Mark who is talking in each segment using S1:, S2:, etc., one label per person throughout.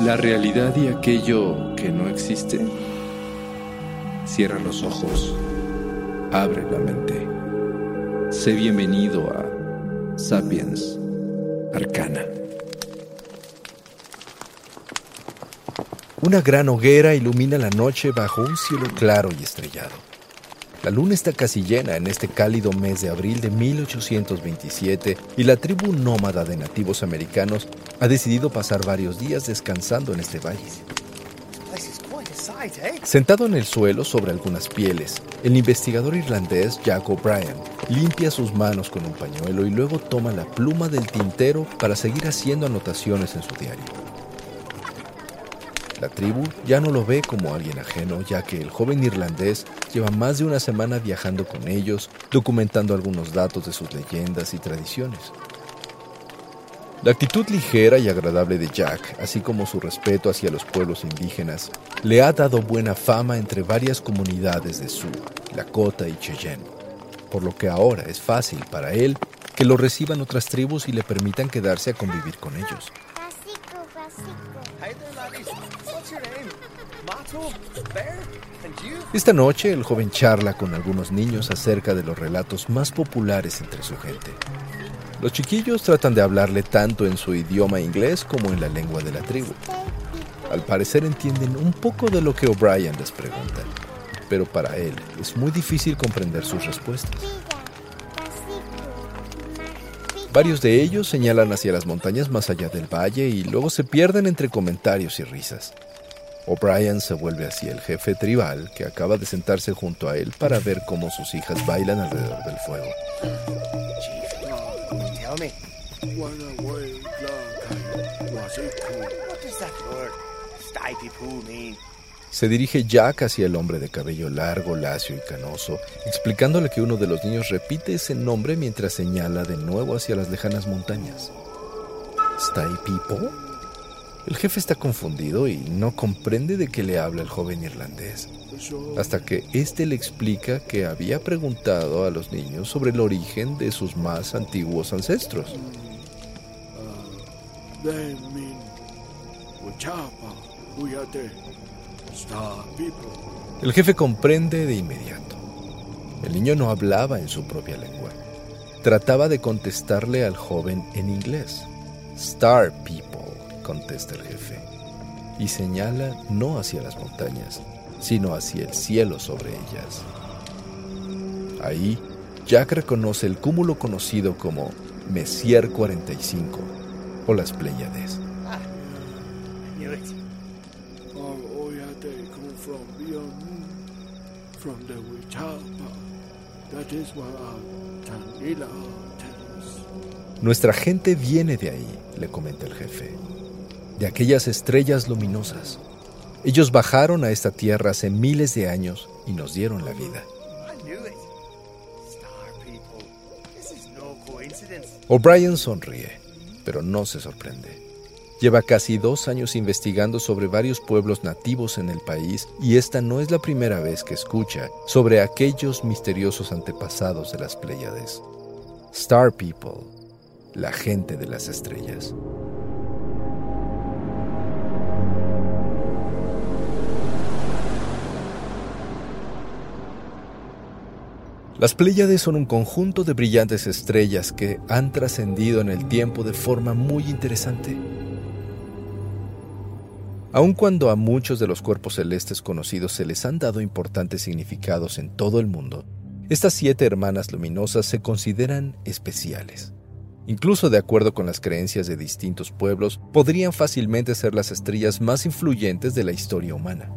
S1: La realidad y aquello que no existe. Cierra los ojos, abre la mente. Sé bienvenido a Sapiens Arcana. Una gran hoguera ilumina la noche bajo un cielo claro y estrellado. La luna está casi llena en este cálido mes de abril de 1827 y la tribu nómada de nativos americanos ha decidido pasar varios días descansando en este valle. Sentado en el suelo sobre algunas pieles, el investigador irlandés Jack O'Brien limpia sus manos con un pañuelo y luego toma la pluma del tintero para seguir haciendo anotaciones en su diario. La tribu ya no lo ve como alguien ajeno, ya que el joven irlandés lleva más de una semana viajando con ellos, documentando algunos datos de sus leyendas y tradiciones. La actitud ligera y agradable de Jack, así como su respeto hacia los pueblos indígenas, le ha dado buena fama entre varias comunidades de Sioux, Lakota y Cheyenne, por lo que ahora es fácil para él que lo reciban otras tribus y le permitan quedarse a convivir con ellos. Esta noche el joven charla con algunos niños acerca de los relatos más populares entre su gente. Los chiquillos tratan de hablarle tanto en su idioma inglés como en la lengua de la tribu. Al parecer entienden un poco de lo que O'Brien les pregunta, pero para él es muy difícil comprender sus respuestas. Varios de ellos señalan hacia las montañas más allá del valle y luego se pierden entre comentarios y risas. O'Brien se vuelve hacia el jefe tribal que acaba de sentarse junto a él para ver cómo sus hijas bailan alrededor del fuego. Se dirige Jack hacia el hombre de cabello largo, lacio y canoso, explicándole que uno de los niños repite ese nombre mientras señala de nuevo hacia las lejanas montañas. ¿Stay People? El jefe está confundido y no comprende de qué le habla el joven irlandés, hasta que éste le explica que había preguntado a los niños sobre el origen de sus más antiguos ancestros. El jefe comprende de inmediato. El niño no hablaba en su propia lengua. Trataba de contestarle al joven en inglés. Star People, contesta el jefe, y señala no hacia las montañas, sino hacia el cielo sobre ellas. Ahí, Jack reconoce el cúmulo conocido como Messier 45 o las Pléyades. Nuestra gente viene de ahí, le comenta el jefe, de aquellas estrellas luminosas. Ellos bajaron a esta tierra hace miles de años y nos dieron la vida. O'Brien sonríe, pero no se sorprende. Lleva casi dos años investigando sobre varios pueblos nativos en el país y esta no es la primera vez que escucha sobre aquellos misteriosos antepasados de las Pléyades. Star People, la gente de las estrellas. Las Pléyades son un conjunto de brillantes estrellas que han trascendido en el tiempo de forma muy interesante. Aun cuando a muchos de los cuerpos celestes conocidos se les han dado importantes significados en todo el mundo, estas siete hermanas luminosas se consideran especiales. Incluso de acuerdo con las creencias de distintos pueblos, podrían fácilmente ser las estrellas más influyentes de la historia humana.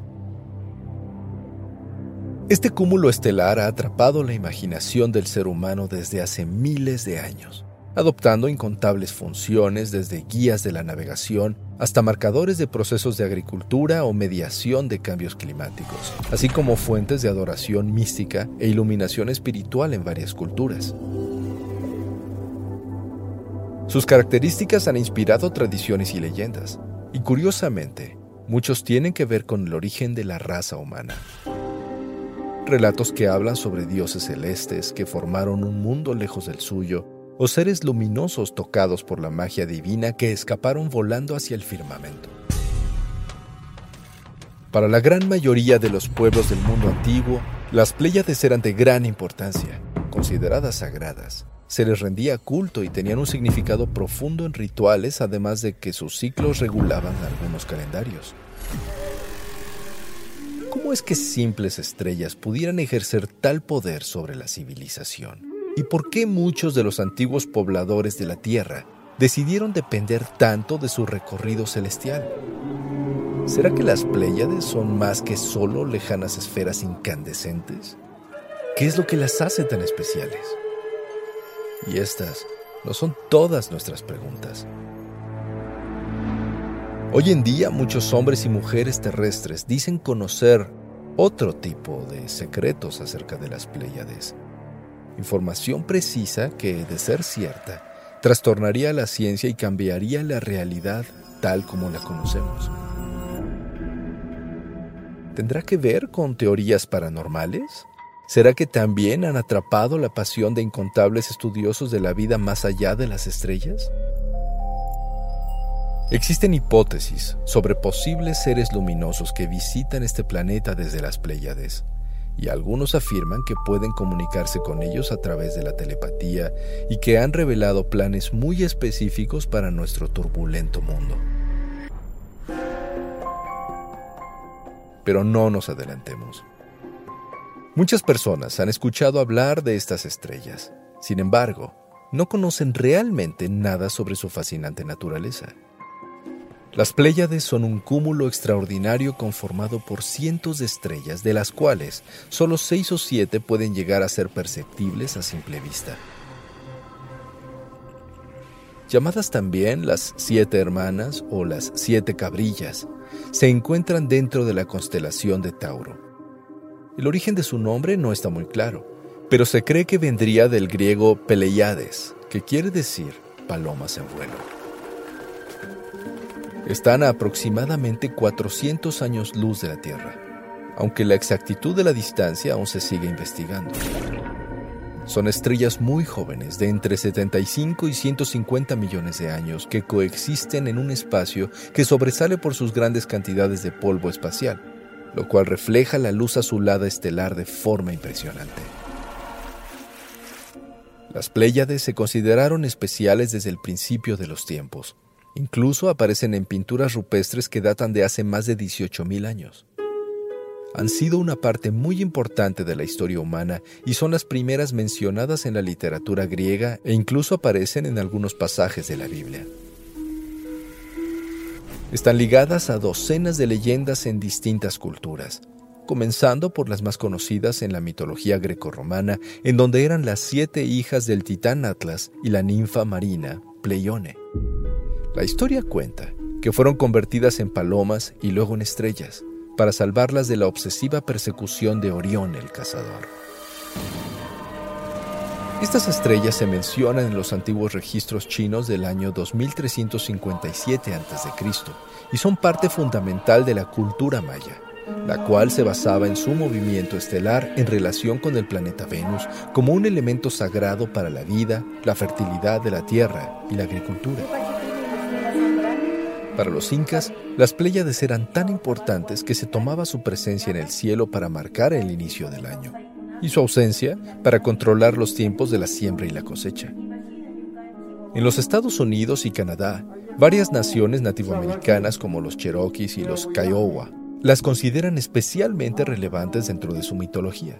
S1: Este cúmulo estelar ha atrapado la imaginación del ser humano desde hace miles de años, adoptando incontables funciones desde guías de la navegación hasta marcadores de procesos de agricultura o mediación de cambios climáticos, así como fuentes de adoración mística e iluminación espiritual en varias culturas. Sus características han inspirado tradiciones y leyendas, y curiosamente, muchos tienen que ver con el origen de la raza humana. Relatos que hablan sobre dioses celestes que formaron un mundo lejos del suyo o seres luminosos tocados por la magia divina que escaparon volando hacia el firmamento. Para la gran mayoría de los pueblos del mundo antiguo, las Pléyades eran de gran importancia, consideradas sagradas. Se les rendía culto y tenían un significado profundo en rituales, además de que sus ciclos regulaban algunos calendarios. ¿Cómo es que simples estrellas pudieran ejercer tal poder sobre la civilización? ¿Y por qué muchos de los antiguos pobladores de la Tierra decidieron depender tanto de su recorrido celestial? ¿Será que las Pléyades son más que solo lejanas esferas incandescentes? ¿Qué es lo que las hace tan especiales? Y estas no son todas nuestras preguntas. Hoy en día muchos hombres y mujeres terrestres dicen conocer otro tipo de secretos acerca de las Pléyades información precisa que, de ser cierta, trastornaría la ciencia y cambiaría la realidad tal como la conocemos. ¿Tendrá que ver con teorías paranormales? ¿Será que también han atrapado la pasión de incontables estudiosos de la vida más allá de las estrellas? Existen hipótesis sobre posibles seres luminosos que visitan este planeta desde las Pléyades y algunos afirman que pueden comunicarse con ellos a través de la telepatía y que han revelado planes muy específicos para nuestro turbulento mundo. Pero no nos adelantemos. Muchas personas han escuchado hablar de estas estrellas, sin embargo, no conocen realmente nada sobre su fascinante naturaleza. Las Pléyades son un cúmulo extraordinario conformado por cientos de estrellas, de las cuales solo seis o siete pueden llegar a ser perceptibles a simple vista. Llamadas también las siete hermanas o las siete cabrillas, se encuentran dentro de la constelación de Tauro. El origen de su nombre no está muy claro, pero se cree que vendría del griego Peleiades, que quiere decir palomas en vuelo. Están a aproximadamente 400 años luz de la Tierra, aunque la exactitud de la distancia aún se sigue investigando. Son estrellas muy jóvenes, de entre 75 y 150 millones de años, que coexisten en un espacio que sobresale por sus grandes cantidades de polvo espacial, lo cual refleja la luz azulada estelar de forma impresionante. Las Pléyades se consideraron especiales desde el principio de los tiempos, Incluso aparecen en pinturas rupestres que datan de hace más de 18.000 años. Han sido una parte muy importante de la historia humana y son las primeras mencionadas en la literatura griega e incluso aparecen en algunos pasajes de la Biblia. Están ligadas a docenas de leyendas en distintas culturas, comenzando por las más conocidas en la mitología grecorromana, en donde eran las siete hijas del titán Atlas y la ninfa marina, Pleione. La historia cuenta que fueron convertidas en palomas y luego en estrellas para salvarlas de la obsesiva persecución de Orión el cazador. Estas estrellas se mencionan en los antiguos registros chinos del año 2357 a.C. y son parte fundamental de la cultura maya, la cual se basaba en su movimiento estelar en relación con el planeta Venus como un elemento sagrado para la vida, la fertilidad de la Tierra y la agricultura. Para los incas, las Pléyades eran tan importantes que se tomaba su presencia en el cielo para marcar el inicio del año y su ausencia para controlar los tiempos de la siembra y la cosecha. En los Estados Unidos y Canadá, varias naciones nativoamericanas como los Cherokees y los Kiowa las consideran especialmente relevantes dentro de su mitología.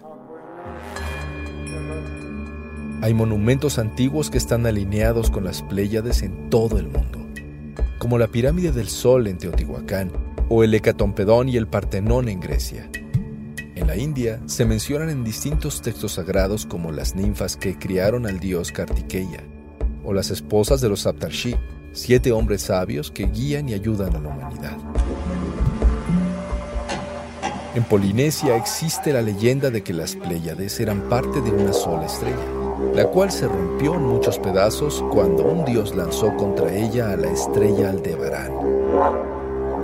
S1: Hay monumentos antiguos que están alineados con las Pléyades en todo el mundo, como la Pirámide del Sol en Teotihuacán o el Hecatompedón y el Partenón en Grecia. En la India se mencionan en distintos textos sagrados como las ninfas que criaron al dios Kartikeya, o las esposas de los Saptarshi, siete hombres sabios que guían y ayudan a la humanidad. En Polinesia existe la leyenda de que las Pléyades eran parte de una sola estrella, la cual se rompió en muchos pedazos cuando un dios lanzó contra ella a la estrella Aldebarán.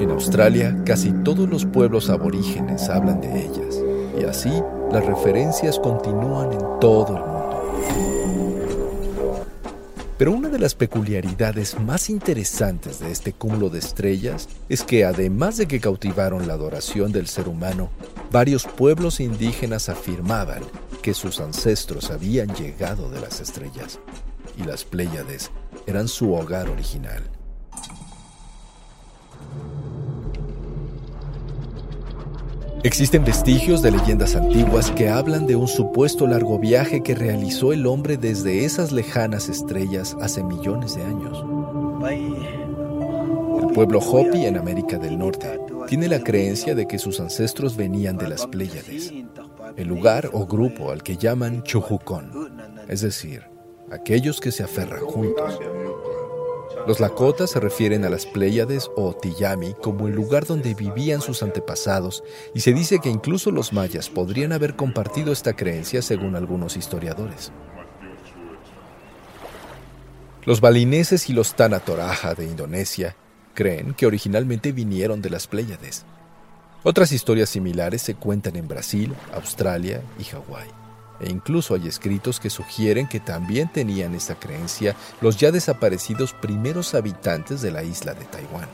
S1: En Australia, casi todos los pueblos aborígenes hablan de ellas, y así las referencias continúan en todo el mundo. Pero una de las peculiaridades más interesantes de este cúmulo de estrellas es que además de que cautivaron la adoración del ser humano, varios pueblos indígenas afirmaban que sus ancestros habían llegado de las estrellas y las Pléyades eran su hogar original. Existen vestigios de leyendas antiguas que hablan de un supuesto largo viaje que realizó el hombre desde esas lejanas estrellas hace millones de años. El pueblo Hopi en América del Norte tiene la creencia de que sus ancestros venían de las Pléyades, el lugar o grupo al que llaman Chujucón, es decir, aquellos que se aferran juntos. Los Lakotas se refieren a las Pléyades o Tiyami como el lugar donde vivían sus antepasados y se dice que incluso los mayas podrían haber compartido esta creencia según algunos historiadores. Los balineses y los Tanatoraja de Indonesia creen que originalmente vinieron de las Pléyades. Otras historias similares se cuentan en Brasil, Australia y Hawái e incluso hay escritos que sugieren que también tenían esa creencia los ya desaparecidos primeros habitantes de la isla de Taiwán.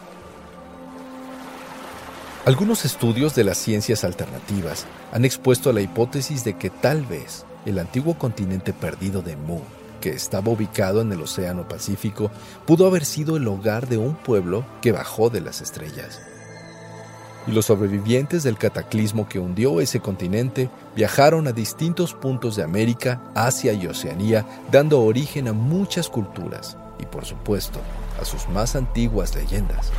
S1: Algunos estudios de las ciencias alternativas han expuesto la hipótesis de que tal vez el antiguo continente perdido de Mu, que estaba ubicado en el Océano Pacífico, pudo haber sido el hogar de un pueblo que bajó de las estrellas y los sobrevivientes del cataclismo que hundió ese continente viajaron a distintos puntos de América, Asia y Oceanía, dando origen a muchas culturas y, por supuesto, a sus más antiguas leyendas.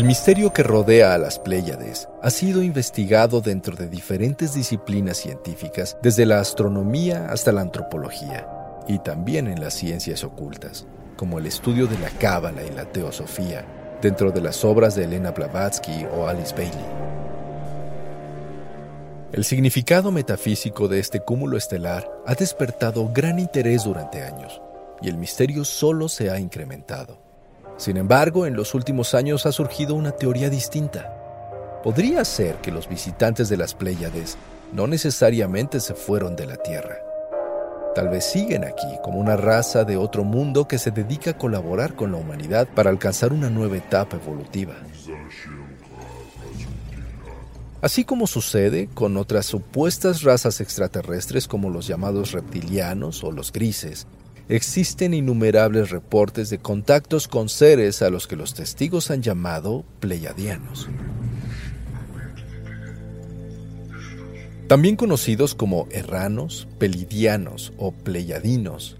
S1: El misterio que rodea a las Pléyades ha sido investigado dentro de diferentes disciplinas científicas, desde la astronomía hasta la antropología, y también en las ciencias ocultas, como el estudio de la cábala y la teosofía, dentro de las obras de Elena Blavatsky o Alice Bailey. El significado metafísico de este cúmulo estelar ha despertado gran interés durante años, y el misterio solo se ha incrementado. Sin embargo, en los últimos años ha surgido una teoría distinta. Podría ser que los visitantes de las Pléyades no necesariamente se fueron de la Tierra. Tal vez siguen aquí como una raza de otro mundo que se dedica a colaborar con la humanidad para alcanzar una nueva etapa evolutiva. Así como sucede con otras supuestas razas extraterrestres como los llamados reptilianos o los grises, existen innumerables reportes de contactos con seres a los que los testigos han llamado pleiadianos. También conocidos como erranos, pelidianos o pleiadinos,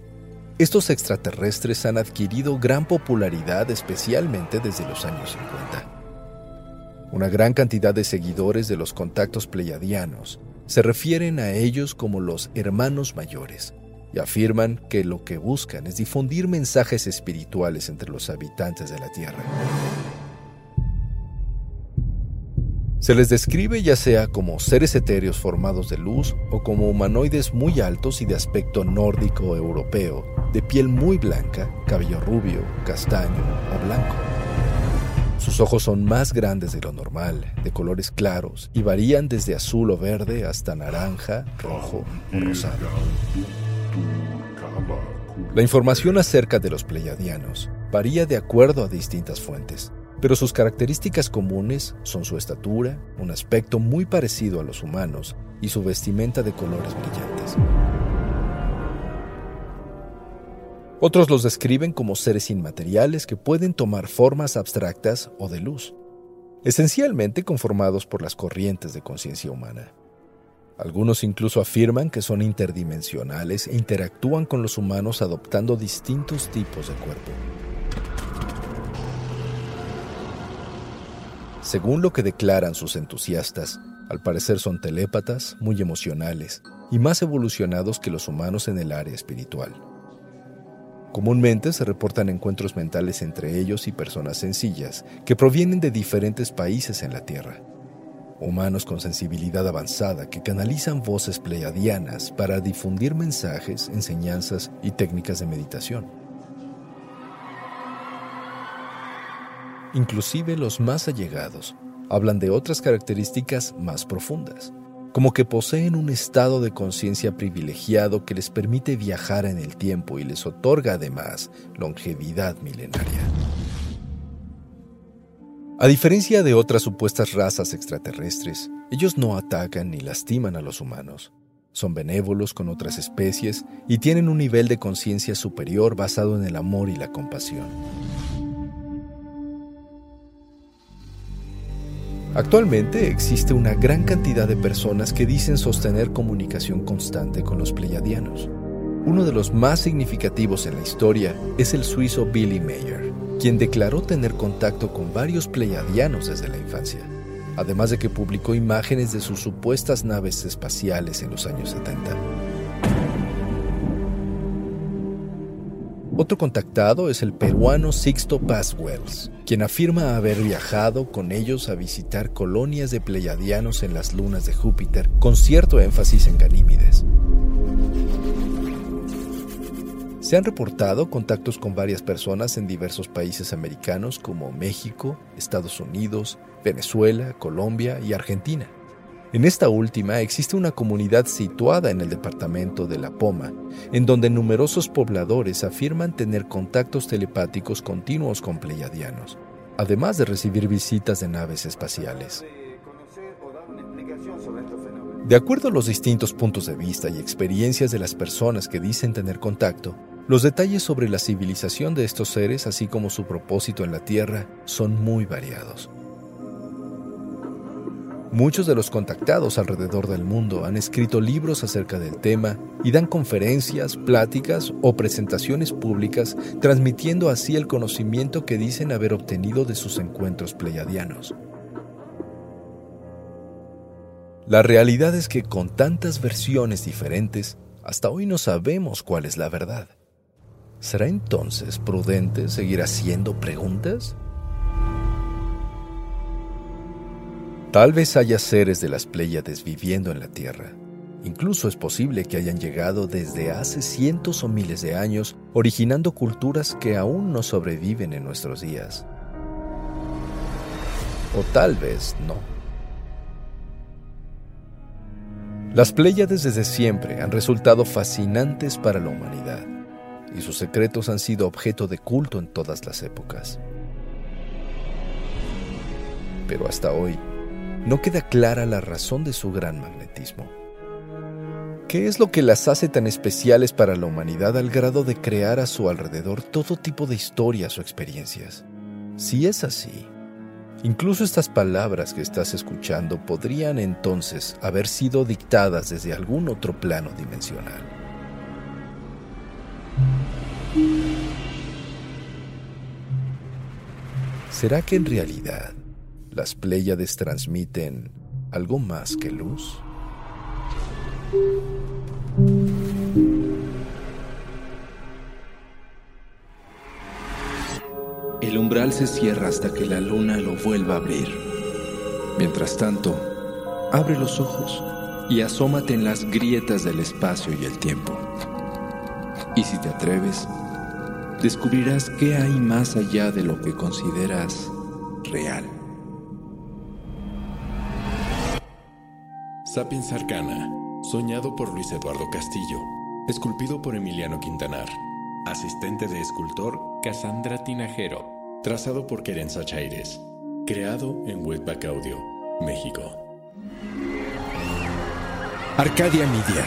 S1: estos extraterrestres han adquirido gran popularidad especialmente desde los años 50. Una gran cantidad de seguidores de los contactos pleiadianos se refieren a ellos como los hermanos mayores, y afirman que lo que buscan es difundir mensajes espirituales entre los habitantes de la Tierra. Se les describe ya sea como seres etéreos formados de luz o como humanoides muy altos y de aspecto nórdico europeo, de piel muy blanca, cabello rubio, castaño o blanco. Sus ojos son más grandes de lo normal, de colores claros, y varían desde azul o verde hasta naranja, rojo o rosado. La información acerca de los pleiadianos varía de acuerdo a distintas fuentes pero sus características comunes son su estatura, un aspecto muy parecido a los humanos y su vestimenta de colores brillantes. Otros los describen como seres inmateriales que pueden tomar formas abstractas o de luz, esencialmente conformados por las corrientes de conciencia humana. Algunos incluso afirman que son interdimensionales e interactúan con los humanos adoptando distintos tipos de cuerpo. Según lo que declaran sus entusiastas, al parecer son telépatas, muy emocionales y más evolucionados que los humanos en el área espiritual. Comúnmente se reportan encuentros mentales entre ellos y personas sencillas que provienen de diferentes países en la Tierra. Humanos con sensibilidad avanzada que canalizan voces pleiadianas para difundir mensajes, enseñanzas y técnicas de meditación. Inclusive los más allegados hablan de otras características más profundas, como que poseen un estado de conciencia privilegiado que les permite viajar en el tiempo y les otorga además longevidad milenaria. A diferencia de otras supuestas razas extraterrestres, ellos no atacan ni lastiman a los humanos. Son benévolos con otras especies y tienen un nivel de conciencia superior basado en el amor y la compasión. Actualmente existe una gran cantidad de personas que dicen sostener comunicación constante con los pleiadianos. Uno de los más significativos en la historia es el suizo Billy Mayer, quien declaró tener contacto con varios pleiadianos desde la infancia, además de que publicó imágenes de sus supuestas naves espaciales en los años 70. Otro contactado es el peruano Sixto Paz Wells, quien afirma haber viajado con ellos a visitar colonias de pleiadianos en las lunas de Júpiter, con cierto énfasis en Ganímides. Se han reportado contactos con varias personas en diversos países americanos como México, Estados Unidos, Venezuela, Colombia y Argentina. En esta última existe una comunidad situada en el departamento de La Poma, en donde numerosos pobladores afirman tener contactos telepáticos continuos con pleiadianos, además de recibir visitas de naves espaciales. De acuerdo a los distintos puntos de vista y experiencias de las personas que dicen tener contacto, los detalles sobre la civilización de estos seres, así como su propósito en la Tierra, son muy variados. Muchos de los contactados alrededor del mundo han escrito libros acerca del tema y dan conferencias, pláticas o presentaciones públicas transmitiendo así el conocimiento que dicen haber obtenido de sus encuentros pleiadianos. La realidad es que con tantas versiones diferentes, hasta hoy no sabemos cuál es la verdad. ¿Será entonces prudente seguir haciendo preguntas? Tal vez haya seres de las Pléyades viviendo en la Tierra. Incluso es posible que hayan llegado desde hace cientos o miles de años, originando culturas que aún no sobreviven en nuestros días. O tal vez no. Las Pléyades desde siempre han resultado fascinantes para la humanidad, y sus secretos han sido objeto de culto en todas las épocas. Pero hasta hoy, no queda clara la razón de su gran magnetismo. ¿Qué es lo que las hace tan especiales para la humanidad al grado de crear a su alrededor todo tipo de historias o experiencias? Si es así, incluso estas palabras que estás escuchando podrían entonces haber sido dictadas desde algún otro plano dimensional. ¿Será que en realidad las Pléyades transmiten algo más que luz? El umbral se cierra hasta que la luna lo vuelva a abrir. Mientras tanto, abre los ojos y asómate en las grietas del espacio y el tiempo. Y si te atreves, descubrirás qué hay más allá de lo que consideras real.
S2: Sapiens Arcana, soñado por Luis Eduardo Castillo, esculpido por Emiliano Quintanar, asistente de escultor Cassandra Tinajero, trazado por Querenza Chaires, creado en Webback Audio, México.
S3: Arcadia Media.